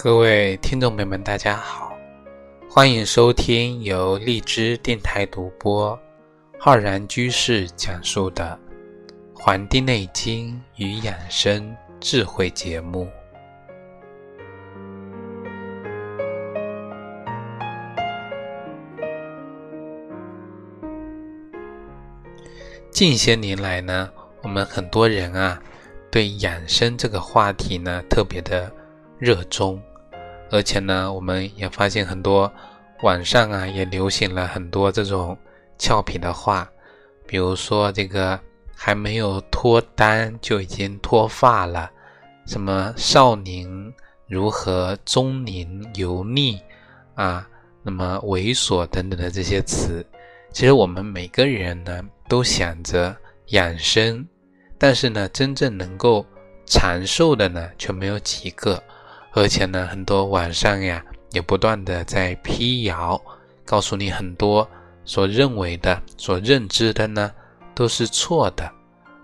各位听众朋友们，大家好，欢迎收听由荔枝电台独播、浩然居士讲述的《黄帝内经与养生智慧》节目。近些年来呢，我们很多人啊，对养生这个话题呢，特别的热衷。而且呢，我们也发现很多网上啊，也流行了很多这种俏皮的话，比如说这个还没有脱单就已经脱发了，什么少年如何中年油腻啊，那么猥琐等等的这些词，其实我们每个人呢都想着养生，但是呢，真正能够长寿的呢却没有几个。而且呢，很多网上呀也不断的在辟谣，告诉你很多所认为的、所认知的呢都是错的。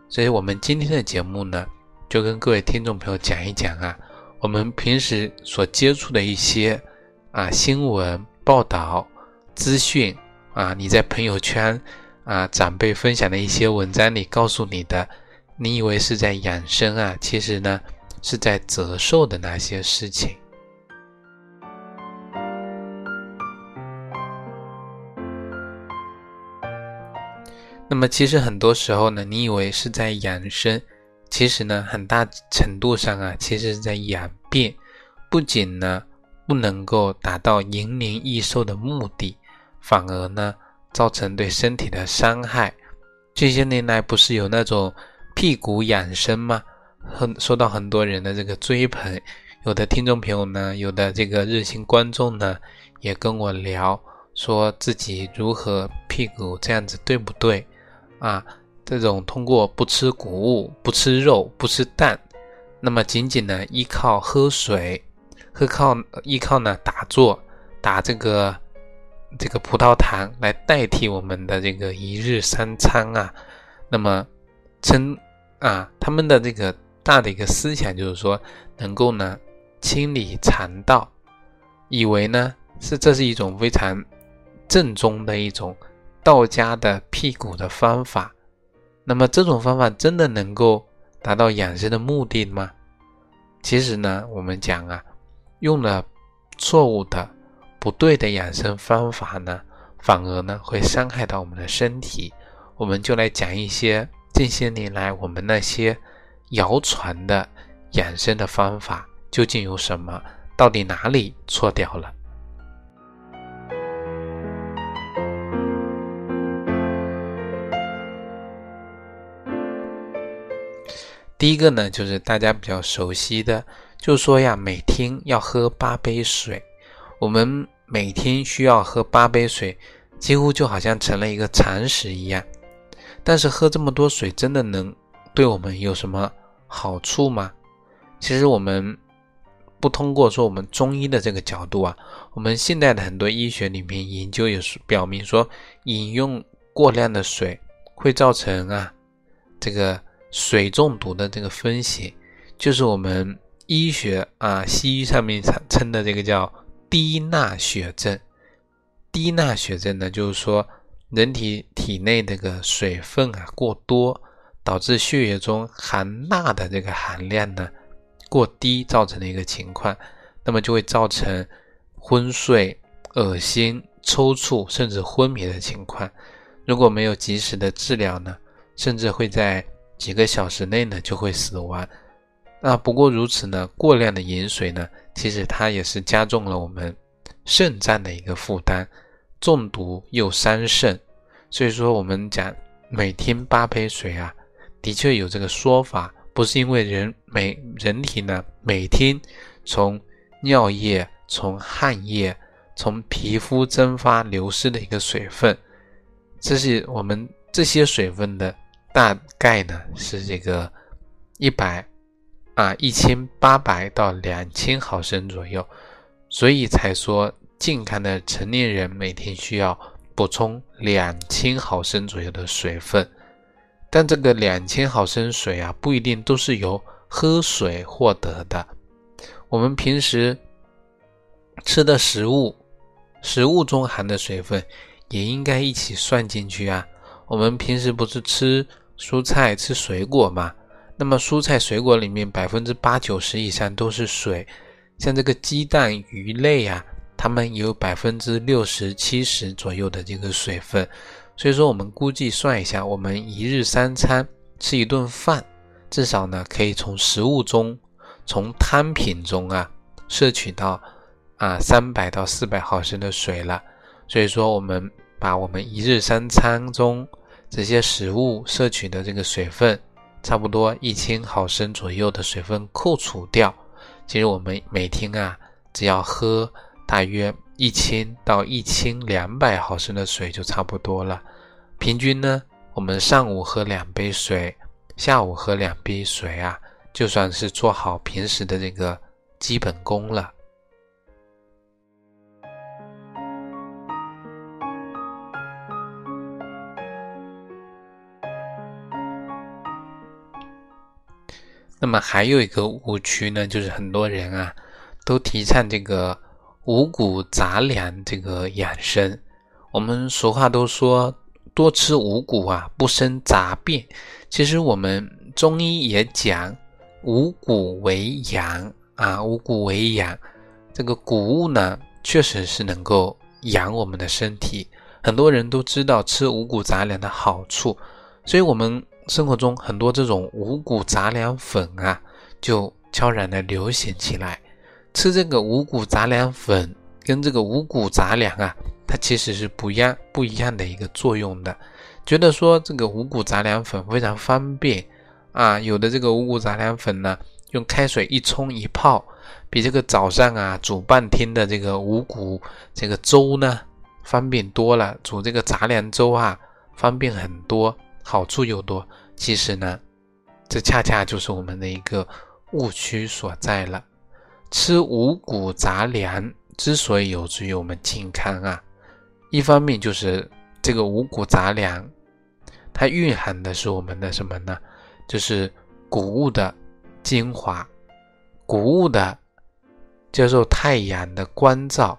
所以，我们今天的节目呢，就跟各位听众朋友讲一讲啊，我们平时所接触的一些啊新闻报道、资讯啊，你在朋友圈啊长辈分享的一些文章里告诉你的，你以为是在养生啊，其实呢。是在折寿的那些事情。那么，其实很多时候呢，你以为是在养生，其实呢，很大程度上啊，其实是在养病。不仅呢，不能够达到延年益寿的目的，反而呢，造成对身体的伤害。这些年来，不是有那种辟谷养生吗？很受到很多人的这个追捧，有的听众朋友呢，有的这个热心观众呢，也跟我聊，说自己如何辟谷，这样子对不对？啊，这种通过不吃谷物、不吃肉、不吃蛋，那么仅仅呢依靠喝水，喝靠依靠呢打坐，打这个这个葡萄糖来代替我们的这个一日三餐啊，那么称啊他们的这个。大的一个思想就是说，能够呢清理肠道，以为呢是这是一种非常正宗的一种道家的辟谷的方法。那么这种方法真的能够达到养生的目的吗？其实呢，我们讲啊，用了错误的、不对的养生方法呢，反而呢会伤害到我们的身体。我们就来讲一些近些年来我们那些。谣传的养生的方法究竟有什么？到底哪里错掉了？第一个呢，就是大家比较熟悉的，就说呀，每天要喝八杯水。我们每天需要喝八杯水，几乎就好像成了一个常识一样。但是喝这么多水，真的能对我们有什么？好处吗？其实我们不通过说我们中医的这个角度啊，我们现代的很多医学里面研究也是表明说，饮用过量的水会造成啊这个水中毒的这个风险，就是我们医学啊西医上面称的这个叫低钠血症。低钠血症呢，就是说人体体内这个水分啊过多。导致血液中含钠的这个含量呢过低，造成的一个情况，那么就会造成昏睡、恶心、抽搐，甚至昏迷的情况。如果没有及时的治疗呢，甚至会在几个小时内呢就会死亡。那不过如此呢，过量的饮水呢，其实它也是加重了我们肾脏的一个负担，中毒又伤肾。所以说，我们讲每天八杯水啊。的确有这个说法，不是因为人每人体呢每天从尿液、从汗液、从皮肤蒸发流失的一个水分，这是我们这些水分的大概呢是这个一百啊一千八百到两千毫升左右，所以才说健康的成年人每天需要补充两千毫升左右的水分。但这个两千毫升水啊，不一定都是由喝水获得的。我们平时吃的食物，食物中含的水分也应该一起算进去啊。我们平时不是吃蔬菜、吃水果吗？那么蔬菜、水果里面百分之八九十以上都是水，像这个鸡蛋、鱼类啊，它们有百分之六十七十左右的这个水分。所以说，我们估计算一下，我们一日三餐吃一顿饭，至少呢可以从食物中、从汤品中啊摄取到啊三百到四百毫升的水了。所以说，我们把我们一日三餐中这些食物摄取的这个水分。差不多一千毫升左右的水分扣除掉，其实我们每天啊，只要喝大约一千到一千两百毫升的水就差不多了。平均呢，我们上午喝两杯水，下午喝两杯水啊，就算是做好平时的这个基本功了。那么还有一个误区呢，就是很多人啊都提倡这个五谷杂粮这个养生。我们俗话都说多吃五谷啊，不生杂病。其实我们中医也讲五谷为养啊，五谷为养。这个谷物呢，确实是能够养我们的身体。很多人都知道吃五谷杂粮的好处，所以我们。生活中很多这种五谷杂粮粉啊，就悄然的流行起来。吃这个五谷杂粮粉跟这个五谷杂粮啊，它其实是不一样不一样的一个作用的。觉得说这个五谷杂粮粉非常方便啊，有的这个五谷杂粮粉呢，用开水一冲一泡，比这个早上啊煮半天的这个五谷这个粥呢方便多了。煮这个杂粮粥啊，方便很多。好处又多，其实呢，这恰恰就是我们的一个误区所在了。吃五谷杂粮之所以有助于我们健康啊，一方面就是这个五谷杂粮，它蕴含的是我们的什么呢？就是谷物的精华，谷物的接受太阳的光照，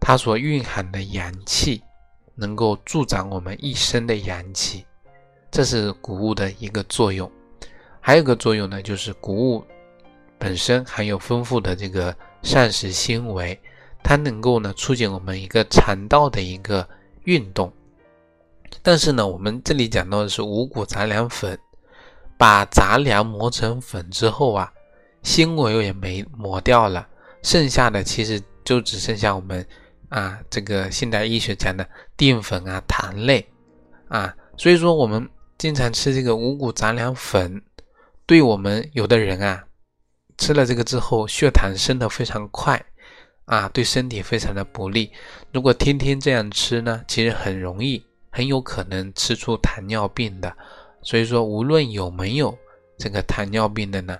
它所蕴含的阳气。能够助长我们一身的阳气，这是谷物的一个作用。还有个作用呢，就是谷物本身含有丰富的这个膳食纤维，它能够呢促进我们一个肠道的一个运动。但是呢，我们这里讲到的是五谷杂粮粉，把杂粮磨成粉之后啊，纤维又也没磨掉了，剩下的其实就只剩下我们。啊，这个现代医学讲的淀粉啊、糖类啊，所以说我们经常吃这个五谷杂粮粉，对我们有的人啊，吃了这个之后血糖升得非常快啊，对身体非常的不利。如果天天这样吃呢，其实很容易，很有可能吃出糖尿病的。所以说，无论有没有这个糖尿病的呢，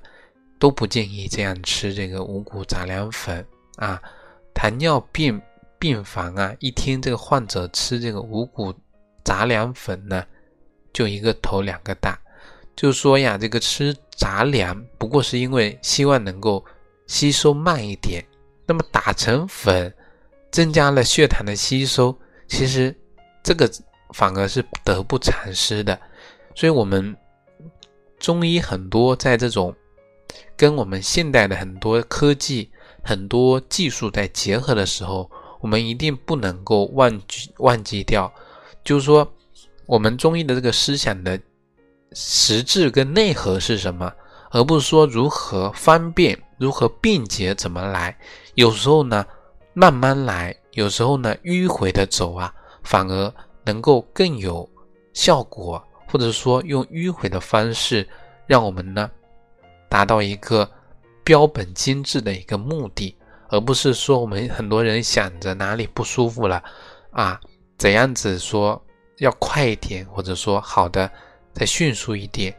都不建议这样吃这个五谷杂粮粉啊，糖尿病。病房啊，一听这个患者吃这个五谷杂粮粉呢，就一个头两个大，就说呀，这个吃杂粮不过是因为希望能够吸收慢一点，那么打成粉，增加了血糖的吸收，其实这个反而是得不偿失的。所以，我们中医很多在这种跟我们现代的很多科技、很多技术在结合的时候。我们一定不能够忘记忘记掉，就是说，我们中医的这个思想的实质跟内核是什么，而不是说如何方便、如何便捷怎么来。有时候呢，慢慢来；有时候呢，迂回的走啊，反而能够更有效果，或者说用迂回的方式，让我们呢达到一个标本精致的一个目的。而不是说我们很多人想着哪里不舒服了啊，怎样子说要快一点，或者说好的再迅速一点。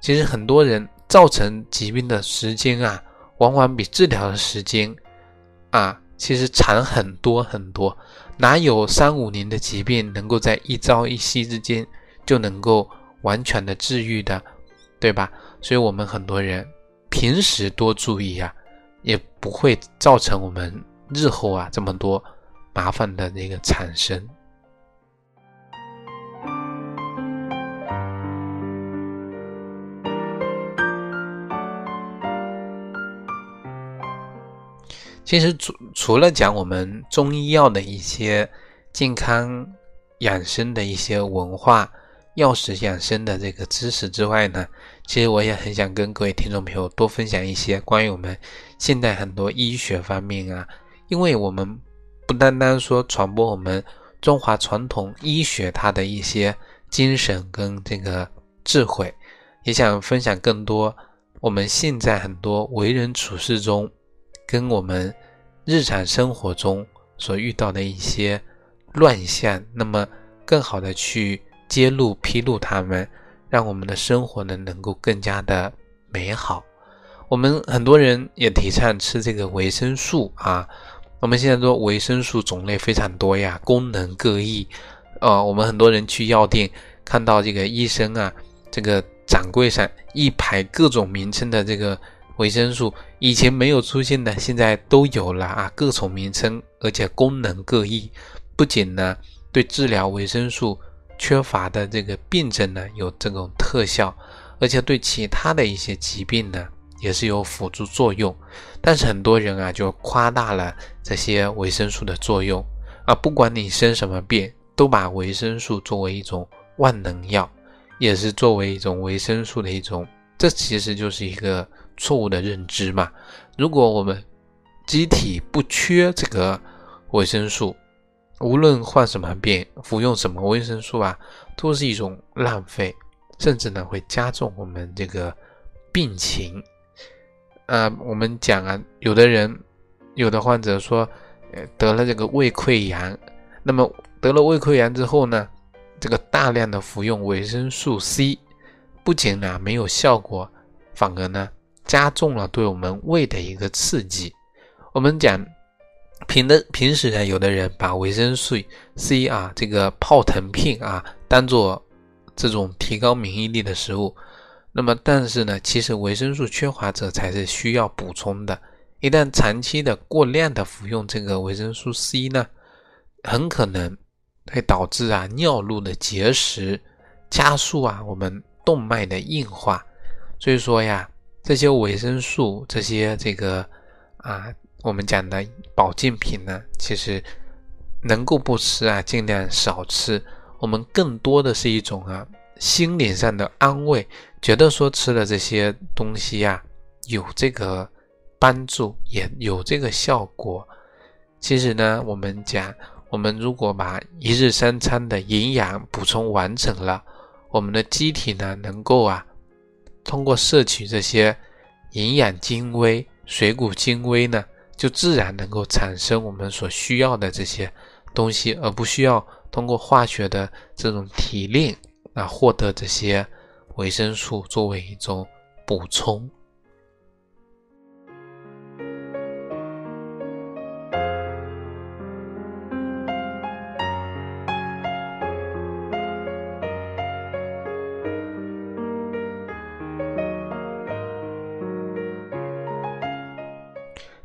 其实很多人造成疾病的时间啊，往往比治疗的时间啊，其实长很多很多。哪有三五年的疾病能够在一朝一夕之间就能够完全的治愈的，对吧？所以我们很多人平时多注意呀。也不会造成我们日后啊这么多麻烦的那个产生。其实除除了讲我们中医药的一些健康养生的一些文化、药食养生的这个知识之外呢，其实我也很想跟各位听众朋友多分享一些关于我们现代很多医学方面啊，因为我们不单单说传播我们中华传统医学它的一些精神跟这个智慧，也想分享更多我们现在很多为人处事中。跟我们日常生活中所遇到的一些乱象，那么更好的去揭露、披露他们，让我们的生活呢能够更加的美好。我们很多人也提倡吃这个维生素啊，我们现在说维生素种类非常多呀，功能各异。呃，我们很多人去药店看到这个医生啊，这个展柜上一排各种名称的这个。维生素以前没有出现的，现在都有了啊！各种名称，而且功能各异。不仅呢，对治疗维生素缺乏的这个病症呢有这种特效，而且对其他的一些疾病呢也是有辅助作用。但是很多人啊就夸大了这些维生素的作用啊，不管你生什么病，都把维生素作为一种万能药，也是作为一种维生素的一种，这其实就是一个。错误的认知嘛？如果我们机体不缺这个维生素，无论患什么病，服用什么维生素啊，都是一种浪费，甚至呢会加重我们这个病情。啊，我们讲啊，有的人，有的患者说，呃，得了这个胃溃疡，那么得了胃溃疡之后呢，这个大量的服用维生素 C，不仅呢没有效果，反而呢。加重了对我们胃的一个刺激。我们讲平的平时呢，有的人把维生素 C 啊这个泡腾片啊当做这种提高免疫力的食物。那么，但是呢，其实维生素缺乏者才是需要补充的。一旦长期的过量的服用这个维生素 C 呢，很可能会导致啊尿路的结石，加速啊我们动脉的硬化。所以说呀。这些维生素，这些这个啊，我们讲的保健品呢，其实能够不吃啊，尽量少吃。我们更多的是一种啊，心灵上的安慰，觉得说吃了这些东西呀，有这个帮助，也有这个效果。其实呢，我们讲，我们如果把一日三餐的营养补充完成了，我们的机体呢，能够啊。通过摄取这些营养精微、水谷精微呢，就自然能够产生我们所需要的这些东西，而不需要通过化学的这种提炼啊获得这些维生素作为一种补充。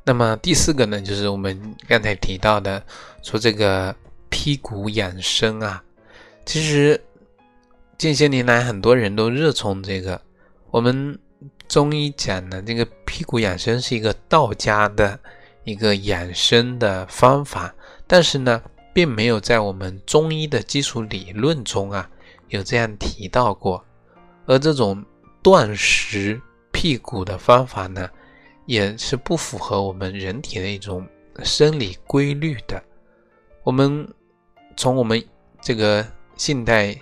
那么第四个呢，就是我们刚才提到的，说这个辟谷养生啊，其实近些年来很多人都热衷这个。我们中医讲的这个辟谷养生是一个道家的一个养生的方法，但是呢，并没有在我们中医的基础理论中啊有这样提到过。而这种断食辟谷的方法呢？也是不符合我们人体的一种生理规律的。我们从我们这个现代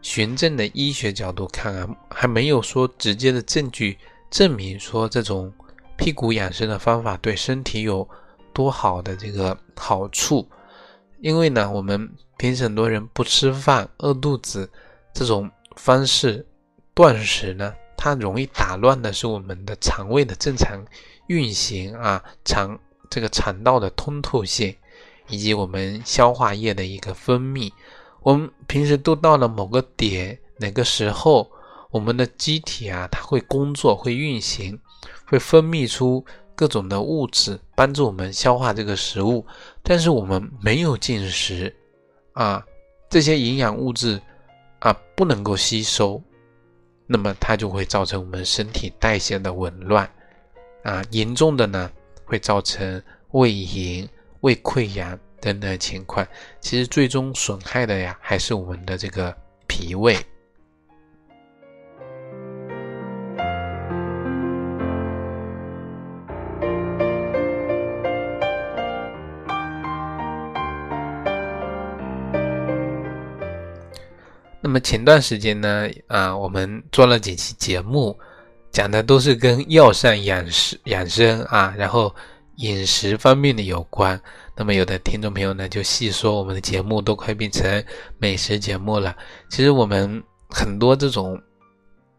循证的医学角度看啊，还没有说直接的证据证明说这种辟谷养生的方法对身体有多好的这个好处。因为呢，我们平时很多人不吃饭饿肚子这种方式断食呢。它容易打乱的是我们的肠胃的正常运行啊，肠这个肠道的通透性，以及我们消化液的一个分泌。我们平时都到了某个点，哪个时候，我们的机体啊，它会工作，会运行，会分泌出各种的物质帮助我们消化这个食物，但是我们没有进食啊，这些营养物质啊不能够吸收，那么它就会造成我们身体代谢的紊乱啊，严重的呢会造成胃炎、胃溃疡等等情况。其实最终损害的呀还是我们的这个脾胃。前段时间呢，啊，我们做了几期节目，讲的都是跟药膳养食养生啊，然后饮食方面的有关。那么有的听众朋友呢，就细说我们的节目都快变成美食节目了。其实我们很多这种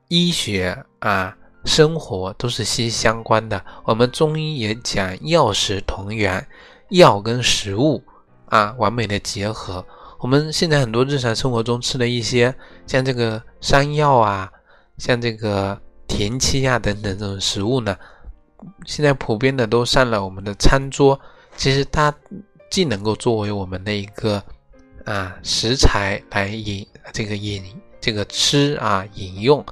医学啊、生活都是息息相关的。我们中医也讲药食同源，药跟食物啊完美的结合。我们现在很多日常生活中吃的一些，像这个山药啊，像这个田七啊等等这种食物呢，现在普遍的都上了我们的餐桌。其实它既能够作为我们的一个啊食材来饮这个饮这个吃啊饮用，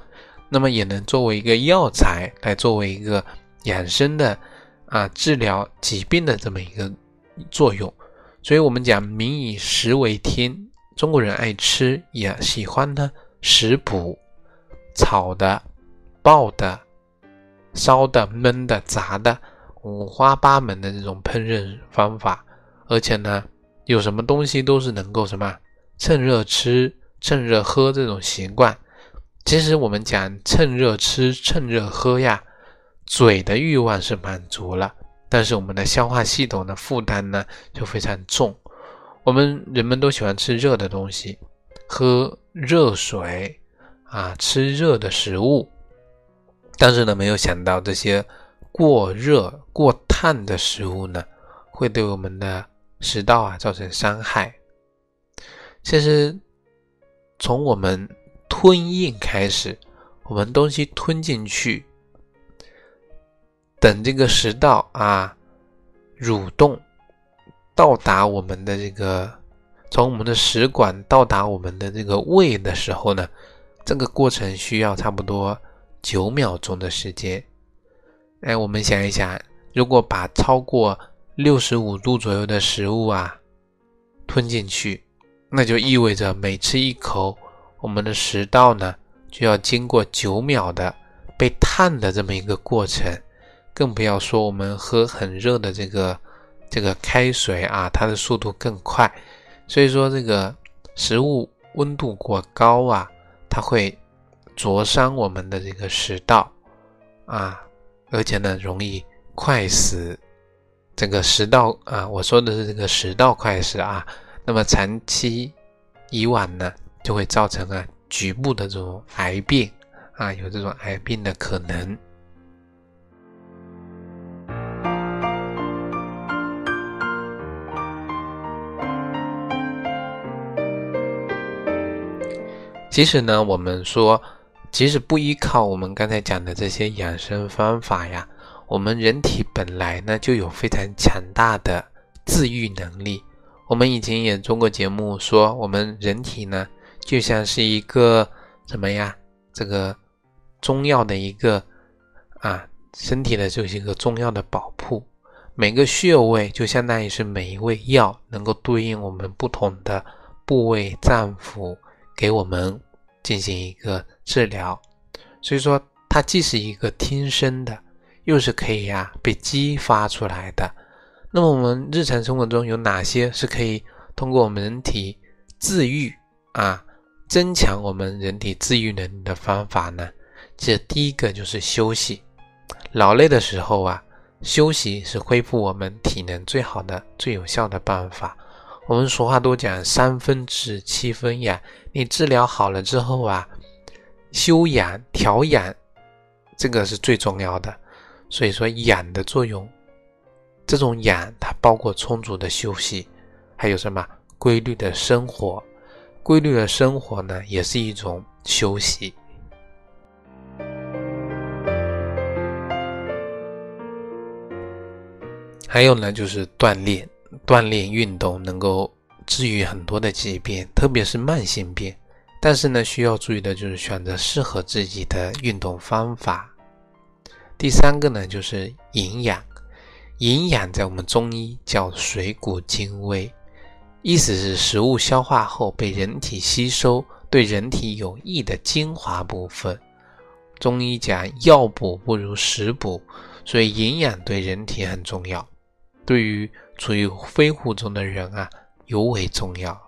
那么也能作为一个药材来作为一个养生的啊治疗疾病的这么一个作用。所以我们讲“民以食为天”，中国人爱吃，也喜欢呢食补，炒的、爆的、烧的、焖的、炸的，五花八门的这种烹饪方法。而且呢，有什么东西都是能够什么趁热吃、趁热喝这种习惯。其实我们讲趁热吃、趁热喝呀，嘴的欲望是满足了。但是我们的消化系统的负担呢就非常重，我们人们都喜欢吃热的东西，喝热水啊，吃热的食物，但是呢，没有想到这些过热、过烫的食物呢，会对我们的食道啊造成伤害。其实从我们吞咽开始，我们东西吞进去。等这个食道啊蠕动到达我们的这个，从我们的食管到达我们的这个胃的时候呢，这个过程需要差不多九秒钟的时间。哎，我们想一想，如果把超过六十五度左右的食物啊吞进去，那就意味着每吃一口，我们的食道呢就要经过九秒的被烫的这么一个过程。更不要说我们喝很热的这个这个开水啊，它的速度更快。所以说这个食物温度过高啊，它会灼伤我们的这个食道啊，而且呢容易快死。这个食道啊，我说的是这个食道快死啊。那么长期以往呢，就会造成啊局部的这种癌病啊，有这种癌病的可能。其实呢，我们说，即使不依靠我们刚才讲的这些养生方法呀，我们人体本来呢就有非常强大的自愈能力。我们以前也做过节目，说我们人体呢就像是一个什么呀？这个中药的一个啊，身体的就是一个中药的宝库。每个穴位就相当于是每一味药，能够对应我们不同的部位脏腑，给我们。进行一个治疗，所以说它既是一个天生的，又是可以呀被激发出来的。那么我们日常生活中有哪些是可以通过我们人体自愈啊，增强我们人体自愈能力的方法呢？这第一个就是休息。劳累的时候啊，休息是恢复我们体能最好的、最有效的办法。我们俗话都讲三分治，七分养。你治疗好了之后啊，休养调养，这个是最重要的。所以说养的作用，这种养它包括充足的休息，还有什么规律的生活。规律的生活呢，也是一种休息。还有呢，就是锻炼，锻炼运动能够治愈很多的疾病，特别是慢性病。但是呢，需要注意的就是选择适合自己的运动方法。第三个呢，就是营养。营养在我们中医叫水谷精微，意思是食物消化后被人体吸收，对人体有益的精华部分。中医讲药补不如食补，所以营养对人体很重要，对于处于非护中的人啊尤为重要。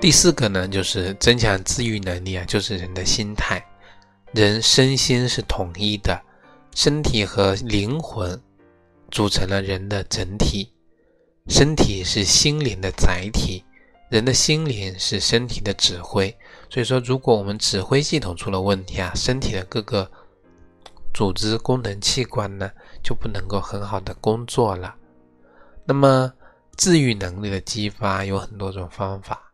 第四个呢，就是增强自愈能力啊，就是人的心态。人身心是统一的，身体和灵魂组成了人的整体。身体是心灵的载体，人的心灵是身体的指挥。所以说，如果我们指挥系统出了问题啊，身体的各个组织、功能、器官呢，就不能够很好的工作了。那么，自愈能力的激发有很多种方法。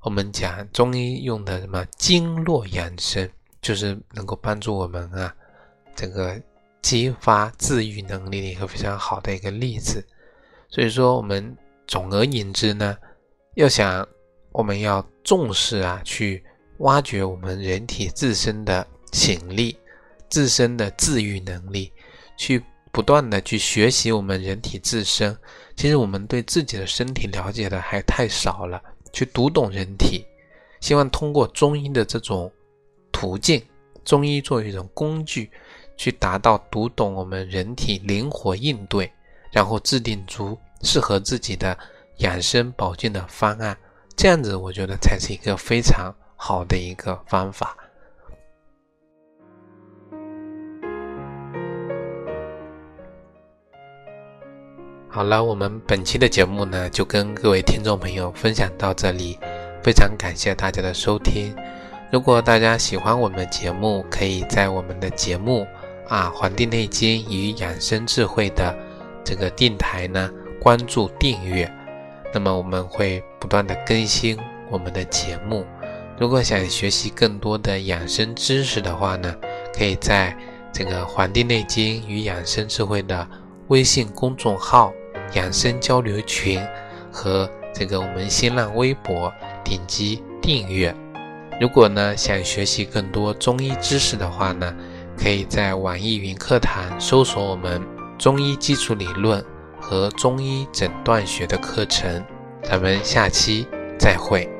我们讲中医用的什么经络养生，就是能够帮助我们啊，这个激发自愈能力的一个非常好的一个例子。所以说，我们总而言之呢，要想我们要重视啊，去挖掘我们人体自身的潜力、自身的自愈能力，去不断的去学习我们人体自身。其实我们对自己的身体了解的还太少了。去读懂人体，希望通过中医的这种途径，中医作为一种工具，去达到读懂我们人体灵活应对，然后制定出适合自己的养生保健的方案。这样子，我觉得才是一个非常好的一个方法。好了，我们本期的节目呢，就跟各位听众朋友分享到这里，非常感谢大家的收听。如果大家喜欢我们的节目，可以在我们的节目啊《黄帝内经与养生智慧》的这个电台呢关注订阅，那么我们会不断的更新我们的节目。如果想学习更多的养生知识的话呢，可以在这个《黄帝内经与养生智慧》的微信公众号。养生交流群和这个我们新浪微博点击订阅。如果呢想学习更多中医知识的话呢，可以在网易云课堂搜索我们中医基础理论和中医诊断学的课程。咱们下期再会。